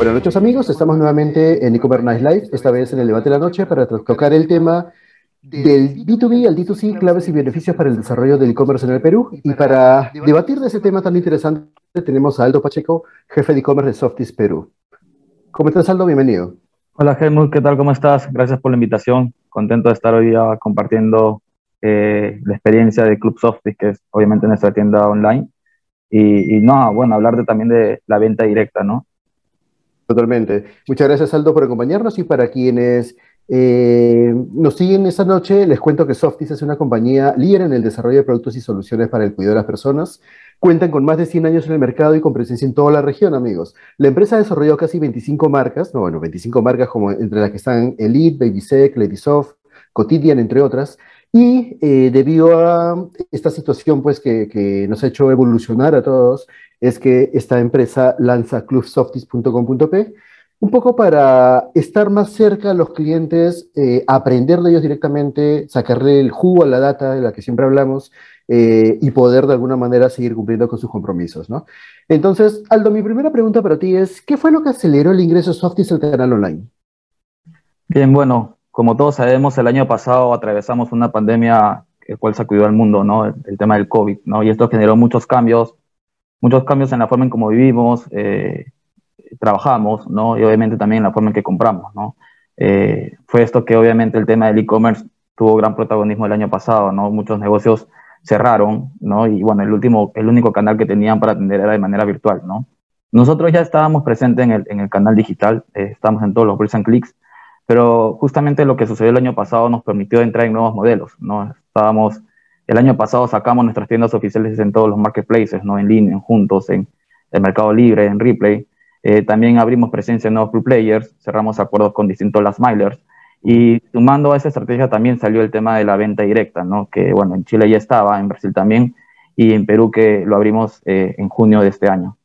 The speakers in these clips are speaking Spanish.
Buenas noches amigos, estamos nuevamente en e-commerce Live, esta vez en el debate de la noche para tocar el tema del B2B al D2C, claves y beneficios para el desarrollo del e-commerce en el Perú. Y para debatir de ese tema tan interesante tenemos a Aldo Pacheco, jefe de e-commerce de Softis Perú. ¿Cómo estás Aldo? Bienvenido. Hola Helmut, ¿qué tal? ¿Cómo estás? Gracias por la invitación. Contento de estar hoy día compartiendo eh, la experiencia de Club Softis, que es obviamente nuestra tienda online. Y, y no, bueno, hablar de, también de la venta directa, ¿no? Totalmente. Muchas gracias, Aldo, por acompañarnos y para quienes eh, nos siguen esta noche, les cuento que Softis es una compañía líder en el desarrollo de productos y soluciones para el cuidado de las personas. Cuentan con más de 100 años en el mercado y con presencia en toda la región, amigos. La empresa ha desarrollado casi 25 marcas, no, bueno, 25 marcas como entre las que están Elite, Babysec, Ladysoft, Cotidian, entre otras. Y eh, debido a esta situación pues, que, nos ha hecho evolucionar a todos, es que esta empresa lanza clubsoftis.com.p un poco para estar más cerca a los clientes, eh, aprender de ellos directamente, sacarle el jugo a la data de la que siempre hablamos eh, y poder de alguna manera seguir cumpliendo con sus compromisos. ¿no? Entonces, Aldo, mi primera pregunta para ti es, ¿qué fue lo que aceleró el ingreso de Softis al canal online? Bien, bueno, como todos sabemos, el año pasado atravesamos una pandemia el cual sacudió al mundo, ¿no? El, tema del COVID, ¿no? Y esto generó muchos cambios, muchos cambios en la forma en cómo vivimos, eh, trabajamos, ¿no? Y obviamente también en la forma en que compramos, ¿no? Eh, fue esto que obviamente el tema del e-commerce tuvo gran protagonismo el año pasado, ¿no? Muchos negocios cerraron, ¿no? Y bueno, el último, el único canal que tenían para atender era de manera virtual, ¿no? Nosotros ya estábamos presentes en el, en el canal digital, eh, estamos en todos los Bricks and Clicks, pero justamente lo que sucedió el año pasado nos permitió entrar en nuevos modelos, ¿no? Estábamos, el año pasado sacamos nuestras tiendas oficiales en todos los marketplaces, ¿no? En línea, en Juntos, en el Mercado Libre, en Replay. Eh, también abrimos presencia en nuevos players, cerramos acuerdos con distintos last milers. Y sumando a esa estrategia también salió el tema de la venta directa, ¿no? Que bueno, en Chile ya estaba, en Brasil también, y en Perú que lo abrimos eh, en junio de este año.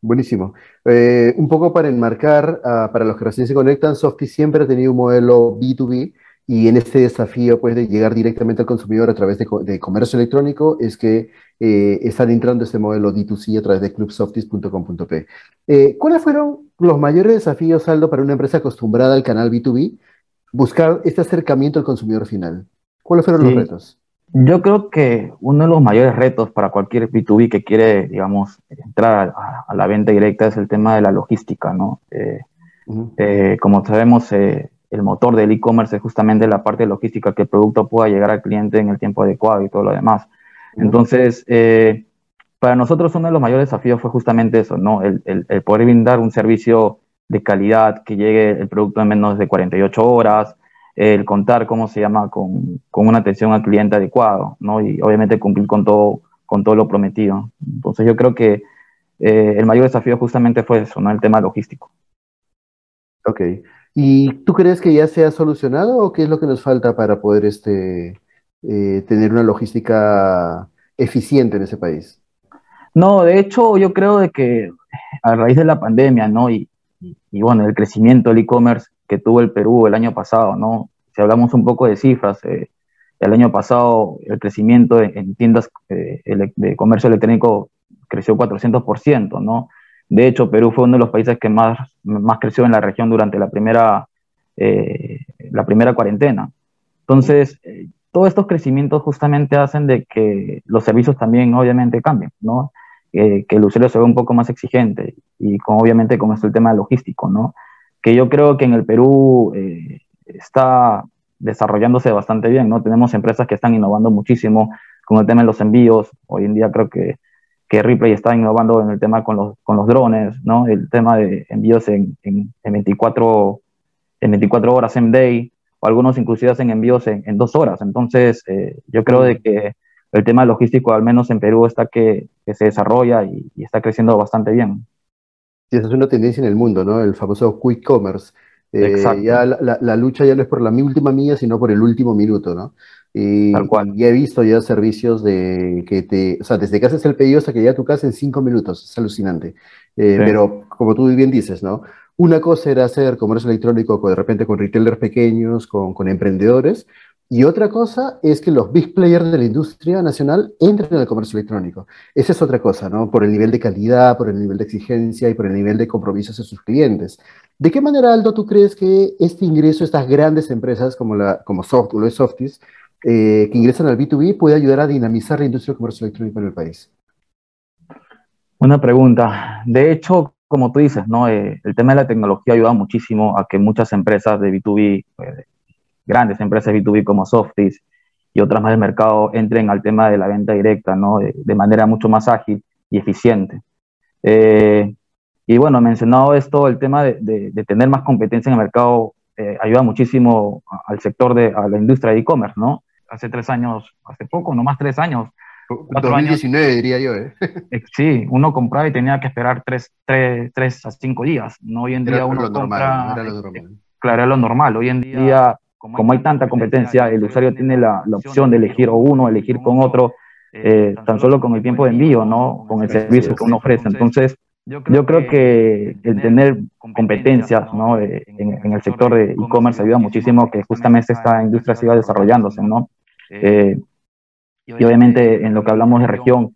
Buenísimo. Eh, un poco para enmarcar, uh, para los que recién se conectan, Softy siempre ha tenido un modelo B2B y en este desafío pues, de llegar directamente al consumidor a través de, de comercio electrónico es que eh, están entrando este modelo D2C a través de clubsoftis.com.p. Eh, ¿Cuáles fueron los mayores desafíos, Aldo, para una empresa acostumbrada al canal B2B? Buscar este acercamiento al consumidor final. ¿Cuáles fueron sí. los retos? Yo creo que uno de los mayores retos para cualquier B2B que quiere, digamos, entrar a, a la venta directa es el tema de la logística, ¿no? Eh, uh -huh. eh, como sabemos, eh, el motor del e-commerce es justamente la parte logística, que el producto pueda llegar al cliente en el tiempo adecuado y todo lo demás. Uh -huh. Entonces, eh, para nosotros uno de los mayores desafíos fue justamente eso, ¿no? El, el, el, poder brindar un servicio de calidad, que llegue el producto en menos de 48 horas, el contar, ¿cómo se llama?, con, con, una atención al cliente adecuado, ¿no? Y obviamente cumplir con todo, con todo lo prometido. Entonces yo creo que eh, el mayor desafío justamente fue eso, ¿no? El tema logístico. Ok. ¿Y tú crees que ya se ha solucionado o qué es lo que nos falta para poder este, eh, tener una logística eficiente en ese país? No, de hecho yo creo de que a raíz de la pandemia, ¿no? Y, y, y bueno, el crecimiento del e-commerce, que tuvo el Perú el año pasado, ¿no? Si hablamos un poco de cifras, eh, el año pasado el crecimiento en, en tiendas eh, de comercio electrónico creció 400%, ¿no? De hecho, Perú fue uno de los países que más, más creció en la región durante la primera, eh, la primera cuarentena. Entonces, eh, todos estos crecimientos justamente hacen de que los servicios también obviamente cambien, ¿no? que el usuario se vea un poco más exigente y con, obviamente con esto el tema logístico, ¿no? Que yo creo que en el Perú eh, está desarrollándose bastante bien, ¿no? Tenemos empresas que están innovando muchísimo, con el tema de los envíos. Hoy en día creo que, que Ripley está innovando en el tema con los, con los drones, ¿no? El tema de envíos en, en, 24, en 24 horas en day, o algunos inclusive hacen envíos en, en dos horas. Entonces, eh, yo creo de que el tema logístico, al menos en Perú, está que, se desarrolla y, está creciendo bastante bien. Y esa es una tendencia en el mundo, ¿no? El famoso quick commerce. Eh, ya la, la, lucha ya no es por la última milla, sino por el último minuto, ¿no? Y, Tal cual. he visto ya servicios de que te, o sea, desde que haces el pedido hasta que llega a tu casa en cinco minutos, es alucinante. Eh, pero como tú bien dices, ¿no? Una cosa era hacer comercio electrónico de repente con retailers pequeños, con, con emprendedores, y otra cosa es que los big players de la industria nacional entren en el comercio electrónico. Esa es otra cosa, ¿no? Por el nivel de calidad, por el nivel de exigencia y por el nivel de compromisos de sus clientes. ¿De qué manera, Aldo, tú crees que este ingreso, estas grandes empresas como, la, como Soft, o Softies, eh, que ingresan al B2B, puede ayudar a dinamizar la industria del comercio electrónico en el país? Buena pregunta. De hecho, como tú dices, ¿no? Eh, el tema de la tecnología ayuda muchísimo a que muchas empresas de B2B, pues, grandes empresas B2B como Softies y otras más del mercado entren al tema de la venta directa, ¿no? De, manera mucho más ágil y eficiente. Eh, y bueno, mencionado esto, el tema de, de, tener más competencia en el mercado eh, ayuda muchísimo al sector de a la industria de e-commerce, ¿no? Hace tres años, hace poco, no más tres años. 2019 años, diría yo, ¿eh? Sí, uno compraba y tenía que esperar tres, tres, tres a cinco días. No hoy en día uno compra. era lo normal. Claro, era lo normal. Hoy en día como hay tanta competencia, el usuario tiene la, la opción de elegir o uno, elegir con otro, eh, tan solo con el tiempo de envío, ¿no? Con el servicio que uno ofrece. Entonces, yo creo que el tener competencias ¿no? Eh, en, el sector de e-commerce ayuda muchísimo que justamente esta industria siga desarrollándose, ¿no? Eh, y obviamente en lo que hablamos de región,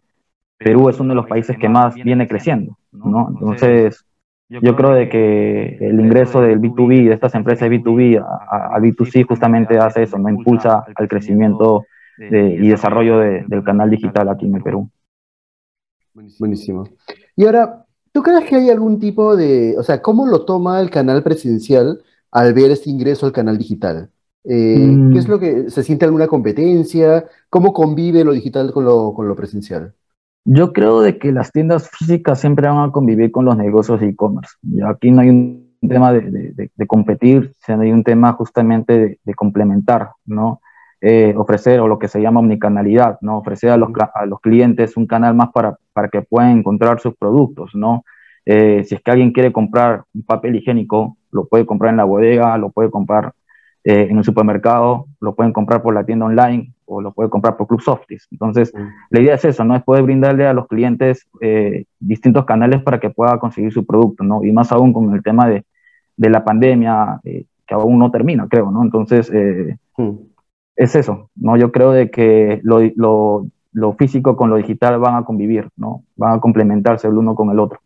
Perú es uno de los países que más viene creciendo, ¿no? Entonces, yo creo de que el ingreso del B2B, de estas empresas de B2B al B2C justamente hace eso, no impulsa al crecimiento y desarrollo del canal digital aquí en el Perú. Buenísimo. Y ahora, ¿tú crees que hay algún tipo de, o sea, cómo lo toma el canal presidencial al ver este ingreso al canal digital? Eh, ¿Qué es mm. lo que se siente alguna competencia? ¿Cómo convive lo digital con lo, con lo presencial? Yo creo de que las tiendas físicas siempre van a convivir con los negocios de e-commerce. Aquí no hay un tema de, de, competir, sino hay un tema justamente de, complementar, ¿no? Eh, ofrecer o lo que se llama omnicanalidad, ¿no? Ofrecer a los, a los clientes un canal más para, para que puedan encontrar sus productos, ¿no? Eh, si es que alguien quiere comprar un papel higiénico, lo puede comprar en la bodega, lo puede comprar eh, en el supermercado, lo pueden comprar por la tienda online o lo puede comprar por Club Softies. Entonces, mm. la idea es eso, ¿no? Es poder brindarle a los clientes eh, distintos canales para que pueda conseguir su producto, ¿no? Y más aún con el tema de, de la pandemia, eh, que aún no termina, creo, ¿no? Entonces, mm. es eso, ¿no? Yo creo de que lo, lo, lo, físico con lo digital van a convivir, ¿no? Van a complementarse el uno con el otro.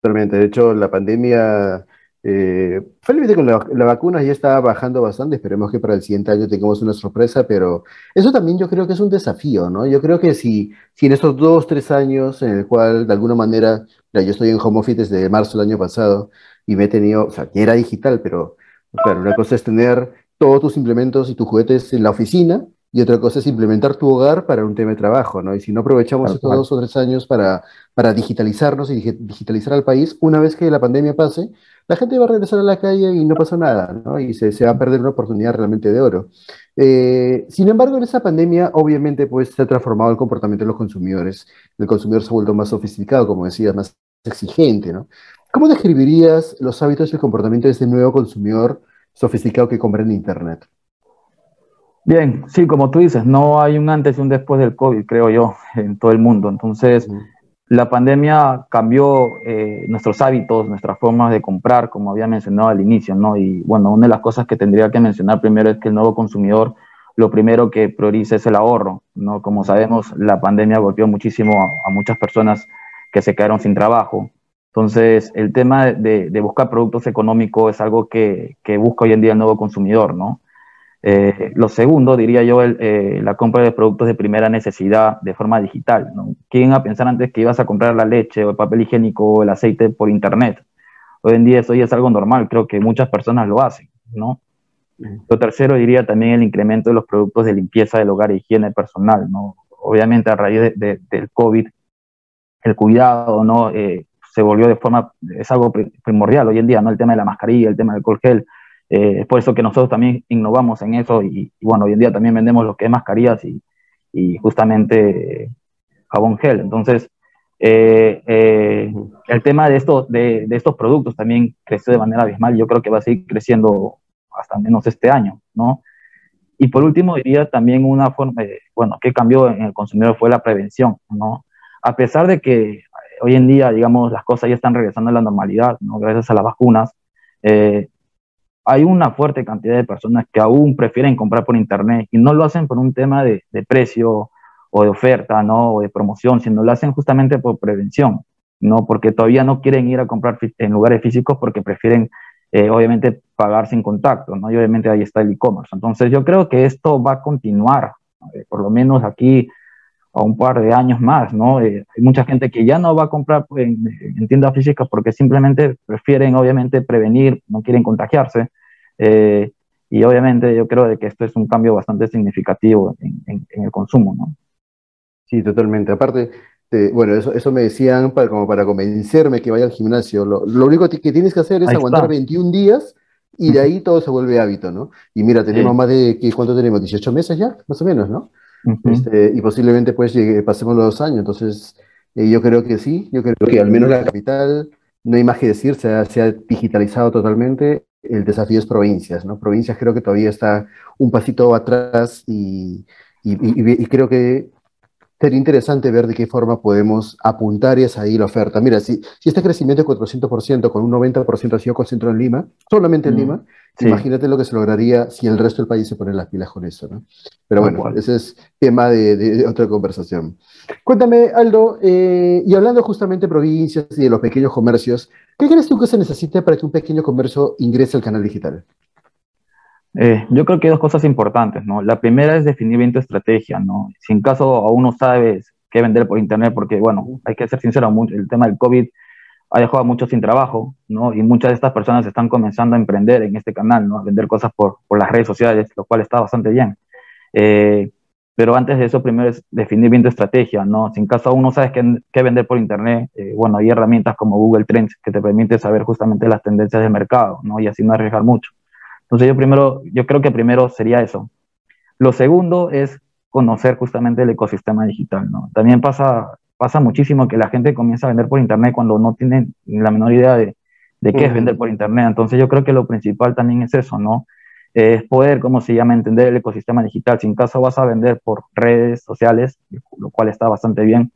Totalmente. De hecho, la pandemia eh, felizmente con la, vacuna ya está bajando bastante, esperemos que para el siguiente año tengamos una sorpresa, pero eso también yo creo que es un desafío, ¿no? Yo creo que si, si en estos dos, tres años en el cual de alguna manera, ya yo estoy en home office desde marzo del año pasado y me he tenido, o sea, que era digital, pero claro, una cosa es tener todos tus implementos y tus juguetes en la oficina y otra cosa es implementar tu hogar para un tema de trabajo, ¿no? Y si no aprovechamos estos dos o tres años para, para digitalizarnos y digitalizar al país, una vez que la pandemia pase, la gente va a regresar a la calle y no pasa nada, ¿no? Y se, va a perder una oportunidad realmente de oro. Eh, sin embargo, en esa pandemia, obviamente, pues se ha transformado el comportamiento de los consumidores. El consumidor se ha vuelto más sofisticado, como decías, más exigente, ¿no? ¿Cómo describirías los hábitos y el comportamiento de este nuevo consumidor sofisticado que compra en Internet? Bien, sí, como tú dices, no hay un antes y un después del COVID, creo yo, en todo el mundo. Entonces, la pandemia cambió eh, nuestros hábitos, nuestras formas de comprar, como había mencionado al inicio, ¿no? Y bueno, una de las cosas que tendría que mencionar primero es que el nuevo consumidor lo primero que prioriza es el ahorro, ¿no? Como sabemos, la pandemia golpeó muchísimo a, muchas personas que se quedaron sin trabajo. Entonces, el tema de, buscar productos económicos es algo que, que busca hoy en día el nuevo consumidor, ¿no? Eh, lo segundo, diría yo, eh, la compra de productos de primera necesidad de forma digital. ¿no? ¿Quién iba a pensar antes que ibas a comprar la leche o el papel higiénico o el aceite por internet? Hoy en día eso ya es algo normal, creo que muchas personas lo hacen, ¿no? Lo tercero diría también el incremento de los productos de limpieza del hogar e higiene personal, ¿no? Obviamente a raíz de, del COVID, el cuidado, ¿no? Eh, se volvió de forma, es algo primordial hoy en día, ¿no? El tema de la mascarilla, el tema del alcohol gel, eh, es por eso que nosotros también innovamos en eso y, bueno, hoy en día también vendemos lo que es mascarillas y, y justamente jabón gel. Entonces, eh, eh, el tema de estos, de, de, estos productos también creció de manera abismal. Yo creo que va a seguir creciendo hasta menos este año, ¿no? Y por último, diría también una forma, bueno, que cambió en el consumidor fue la prevención, ¿no? A pesar de que hoy en día, digamos, las cosas ya están regresando a la normalidad, ¿no? Gracias a las vacunas, eh, hay una fuerte cantidad de personas que aún prefieren comprar por internet y no lo hacen por un tema de, precio o de oferta, ¿no? O de promoción, sino lo hacen justamente por prevención, ¿no? Porque todavía no quieren ir a comprar en lugares físicos porque prefieren, eh, obviamente, pagar sin contacto, ¿no? Y obviamente ahí está el e-commerce. Entonces yo creo que esto va a continuar, eh, por lo menos aquí a un par de años más, ¿no? Eh, hay mucha gente que ya no va a comprar en, en, tiendas físicas porque simplemente prefieren, obviamente, prevenir, no quieren contagiarse. Eh, y obviamente yo creo de que esto es un cambio bastante significativo en, en, en el consumo, ¿no? Sí, totalmente. Aparte, de, bueno, eso, eso me decían para, como para convencerme que vaya al gimnasio. Lo, lo único que tienes que hacer es Ahí aguantar está. 21 días y de ahí todo se vuelve hábito, ¿no? Y mira, tenemos sí. más de, ¿cuánto tenemos? 18 meses ya, más o menos, ¿no? Este, y posiblemente pues pasemos los dos años. Entonces, eh, yo creo que sí, yo creo que al menos la capital, no hay más que decir, se ha, digitalizado totalmente el desafío es provincias, ¿no? Provincias creo que todavía está un pasito atrás y creo que sería interesante ver de qué forma podemos apuntar esa ahí la oferta. Mira, si, si este crecimiento de 400% con un 90% ha sido concentrado en Lima, solamente en mm, Lima, sí. imagínate lo que se lograría si el resto del país se pone las pilas con eso, ¿no? Pero bueno, bueno. ese es tema de, de, de, otra conversación. Cuéntame, Aldo, eh, y hablando justamente de provincias y de los pequeños comercios, ¿qué crees tú que se necesita para que un pequeño comercio ingrese al canal digital? Eh, yo creo que hay dos cosas importantes, ¿no? La primera es definir bien tu estrategia, ¿no? Si en caso aún no sabes qué vender por internet, porque, bueno, hay que ser sincero, el tema del COVID ha dejado a muchos sin trabajo, ¿no? Y muchas de estas personas están comenzando a emprender en este canal, ¿no? A vender cosas por, por las redes sociales, lo cual está bastante bien. Eh, pero antes de eso, primero es definir bien tu estrategia, ¿no? Si en caso aún no sabes qué, qué vender por internet, eh, bueno, hay herramientas como Google Trends que te permiten saber justamente las tendencias del mercado, ¿no? Y así no arriesgar mucho. Entonces yo primero, yo creo que primero sería eso. Lo segundo es conocer justamente el ecosistema digital, ¿no? También pasa, pasa muchísimo que la gente comienza a vender por internet cuando no tiene la menor idea de, de qué uh -huh. es vender por internet. Entonces yo creo que lo principal también es eso, ¿no? Es poder, ¿cómo se llama?, entender el ecosistema digital. Si en caso vas a vender por redes sociales, lo cual está bastante bien,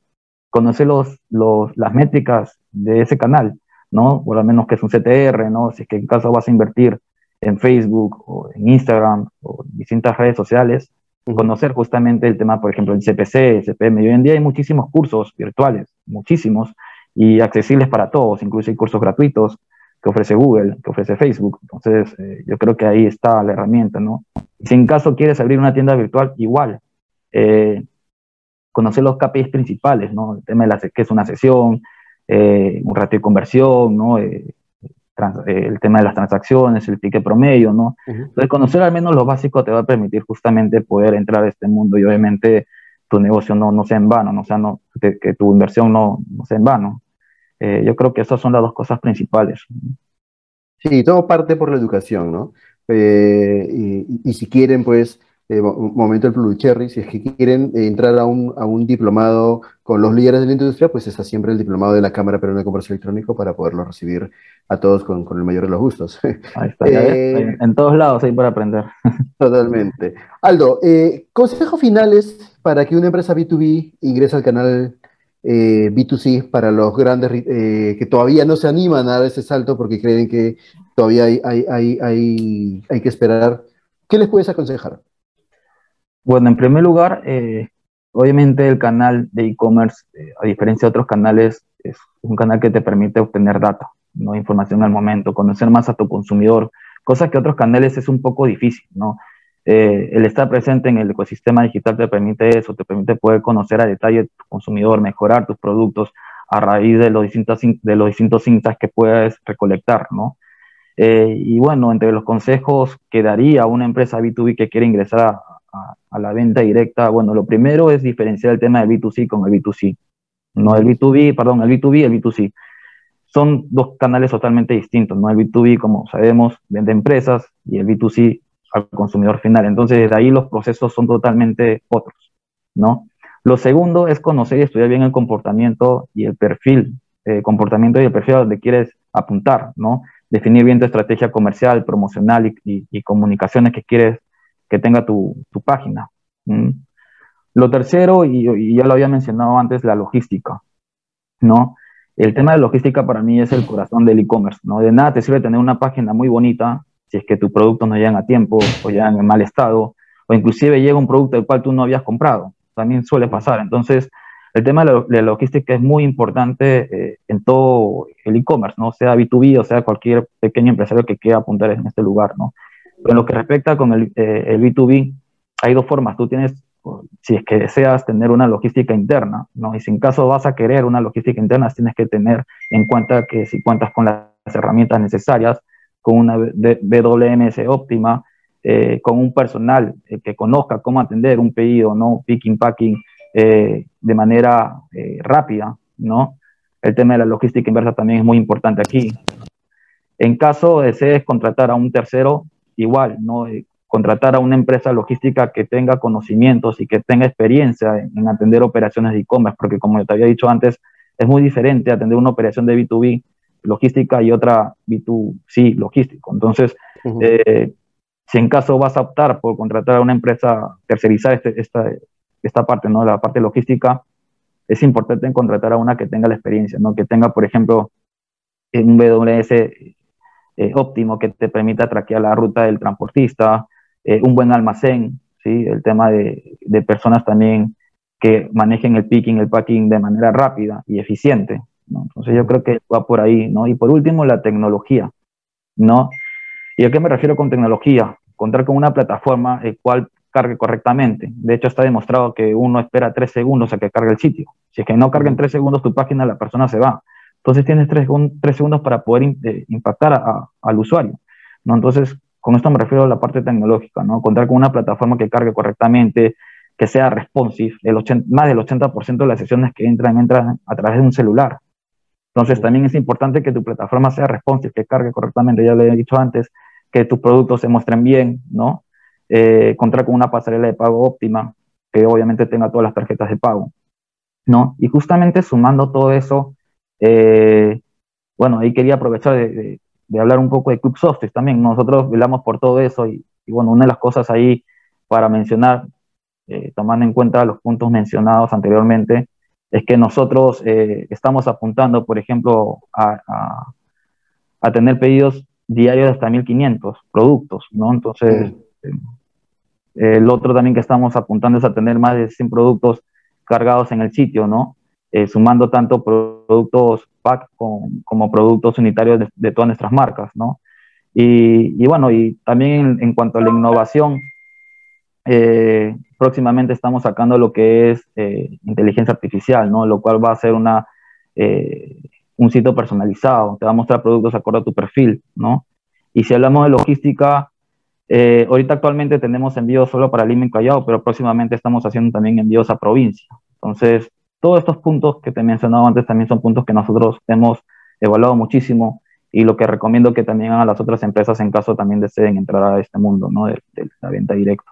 conocer los, los, las métricas de ese canal, ¿no? Por lo menos que es un CTR, ¿no? Si es que en caso vas a invertir en Facebook o en Instagram o en distintas redes sociales, conocer justamente el tema, por ejemplo, el CPC, el CPM. Y hoy en día hay muchísimos cursos virtuales, muchísimos, y accesibles para todos, incluso hay cursos gratuitos que ofrece Google, que ofrece Facebook. Entonces, eh, yo creo que ahí está la herramienta, ¿no? Y si en caso quieres abrir una tienda virtual, igual. Eh, conocer los KPIs principales, ¿no? El tema de la, qué es una sesión, eh, un ratio de conversión, ¿no? Eh, eh, el tema de las transacciones, el ticket promedio, ¿no? Uh -huh. Entonces, conocer al menos lo básico te va a permitir justamente poder entrar a este mundo y obviamente tu negocio no, no sea en vano, no sea, no, que, que tu inversión no, no, sea en vano. Eh, yo creo que esas son las dos cosas principales. Sí, todo parte por la educación, ¿no? Eh, y, y, si quieren, pues, eh, momento el Blue Cherry, si es que quieren entrar a un, a un diplomado con los líderes de la industria, pues está siempre el diplomado de la Cámara Peruana de Comercio Electrónico para poderlo recibir a todos con, con el mayor de los gustos. Ahí está, eh, en todos lados hay para aprender. Totalmente. Aldo, eh, consejos finales para que una empresa B2B ingrese al canal eh, B2C para los grandes eh, que todavía no se animan a dar ese salto porque creen que todavía hay, hay, hay, hay, hay que esperar. ¿Qué les puedes aconsejar? Bueno, en primer lugar, eh, obviamente el canal de e-commerce, eh, a diferencia de otros canales, es un canal que te permite obtener data, no información al momento, conocer más a tu consumidor, cosa que otros canales es un poco difícil, ¿no? Eh, el estar presente en el ecosistema digital te permite eso, te permite poder conocer a detalle tu consumidor, mejorar tus productos a raíz de los distintos, de los distintos insights que puedes recolectar, ¿no? Eh, y bueno, entre los consejos que daría a una empresa B2B que quiere ingresar a, a, la venta directa, bueno, lo primero es diferenciar el tema del B2C con el B2C. No el B2B, perdón, el B2B y el B2C. Son dos canales totalmente distintos, ¿no? El B2B, como sabemos, vende empresas y el B2C al consumidor final. Entonces, desde ahí los procesos son totalmente otros, ¿no? Lo segundo es conocer y estudiar bien el comportamiento y el perfil, eh, comportamiento y el perfil a donde quieres apuntar, ¿no? Definir bien tu estrategia comercial, promocional y, comunicaciones que quieres que tenga tu, página. Lo tercero, y, ya lo había mencionado antes, la logística, ¿no? El tema de logística para mí es el corazón del e-commerce, ¿no? De nada te sirve tener una página muy bonita si es que tus productos no llegan a tiempo o llegan en mal estado, o inclusive llega un producto del cual tú no habías comprado también suele pasar. Entonces, el tema de la, logística es muy importante eh, en todo el e-commerce, ¿no? Sea B2B o sea cualquier pequeño empresario que quiera apuntar en este lugar, ¿no? En lo que respecta con el, eh, el B2B, hay dos formas. Tú tienes, si es que deseas tener una logística interna, ¿no? Y si en caso vas a querer una logística interna, tienes que tener en cuenta que si cuentas con las herramientas necesarias, con una WMS óptima, eh, con un personal eh, que conozca cómo atender un pedido, ¿no? Picking, packing, de manera rápida, ¿no? El tema de la logística inversa también es muy importante aquí. En caso desees contratar a un tercero, igual, ¿no? contratar a una empresa logística que tenga conocimientos y que tenga experiencia en, en atender operaciones de e-commerce, porque como te había dicho antes, es muy diferente atender una operación de B2B logística y otra B2C logístico. Entonces, si en caso vas a optar por contratar a una empresa tercerizar este, esta, esta parte, ¿no? la parte logística, es importante contratar a una que tenga la experiencia, ¿no? que tenga, por ejemplo, un WS eh, óptimo que te permita traquear la ruta del transportista, eh, un buen almacén, ¿sí? el tema de, de, personas también que manejen el picking, el packing de manera rápida y eficiente. ¿no? Entonces yo creo que va por ahí. ¿no? Y por último, la tecnología. ¿no? ¿Y a qué me refiero con tecnología? contar con una plataforma el cual cargue correctamente. De hecho, está demostrado que uno espera tres segundos a que cargue el sitio. Si es que no carga en tres segundos tu página, la persona se va. Entonces tienes tres, segundos para poder eh, impactar al usuario. ¿no? Entonces, con esto me refiero a la parte tecnológica, ¿no? Contar con una plataforma que cargue correctamente, que sea responsive. El más del 80% de las sesiones que entran, entran a través de un celular. Entonces, también es importante que tu plataforma sea responsive, que cargue correctamente, ya lo he dicho antes, que tus productos se muestren bien, ¿no? Eh, contar con una pasarela de pago óptima, que obviamente tenga todas las tarjetas de pago, ¿no? Y justamente sumando todo eso, eh, bueno, ahí quería aprovechar de, hablar un poco de Club Software también. Nosotros velamos por todo eso y, bueno, una de las cosas ahí para mencionar, eh, tomando en cuenta los puntos mencionados anteriormente, es que nosotros estamos apuntando, por ejemplo, a, a tener pedidos diario de hasta 1500 productos, ¿no? Entonces, eh, el otro también que estamos apuntando es a tener más de 100 productos cargados en el sitio, ¿no? Eh, sumando tanto productos pack como, productos unitarios de, todas nuestras marcas, ¿no? Y, bueno, y también en, cuanto a la innovación, eh, próximamente estamos sacando lo que es inteligencia artificial, ¿no? Lo cual va a ser una, un sitio personalizado, te va a mostrar productos acorde a tu perfil, ¿no? Y si hablamos de logística, eh, ahorita actualmente tenemos envíos solo para Lima y Callao, pero próximamente estamos haciendo también envíos a provincia. Entonces, todos estos puntos que te he mencionado antes también son puntos que nosotros hemos evaluado muchísimo y lo que recomiendo que también hagan las otras empresas en caso también deseen entrar a este mundo, ¿no? de la venta directa.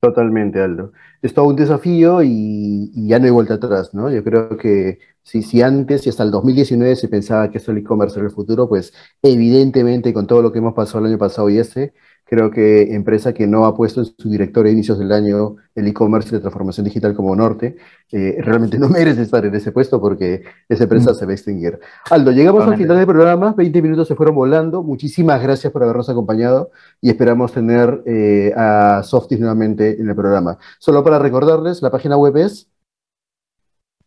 Totalmente, Aldo. Es todo un desafío y, ya no hay vuelta atrás, ¿no? Yo creo que si, si antes y hasta el 2019 se pensaba que esto el e-commerce era el futuro, pues evidentemente con todo lo que hemos pasado el año pasado y este, Creo que empresa que no ha puesto en su directorio a inicios del año el e-commerce y la transformación digital como norte, eh, realmente no merece estar en ese puesto porque esa empresa mm. se va a extinguir. Aldo, llegamos al final del programa, 20 minutos se fueron volando. Muchísimas gracias por habernos acompañado y esperamos tener eh, a Softis nuevamente en el programa. Solo para recordarles, la página web es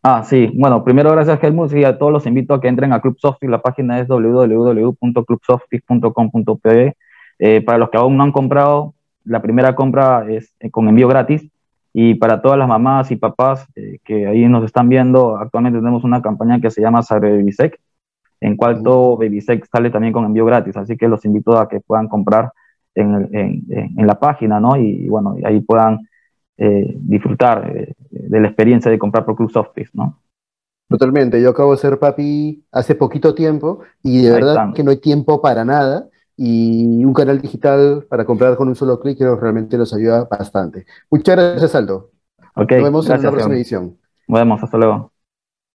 Ah, sí. Bueno, primero gracias Helmut y a todos los invito a que entren a Club Softis. La página es www.clubsoftis.com.pe eh, para los que aún no han comprado, la primera compra es eh, con envío gratis. Y para todas las mamás y papás eh, que ahí nos están viendo, actualmente tenemos una campaña que se llama Sagrebisec, en cual todo Babysex sale también con envío gratis, así que los invito a que puedan comprar en, en, la página, ¿no? Y, bueno, ahí puedan eh, disfrutar eh, de la experiencia de comprar por Club Softies, ¿no? Totalmente, yo acabo de ser papi hace poquito tiempo y de verdad que no hay tiempo para nada y un canal digital para comprar con un solo clic creo realmente nos ayuda bastante. Muchas gracias, Aldo. nos vemos en la próxima edición. Nos vemos, hasta luego.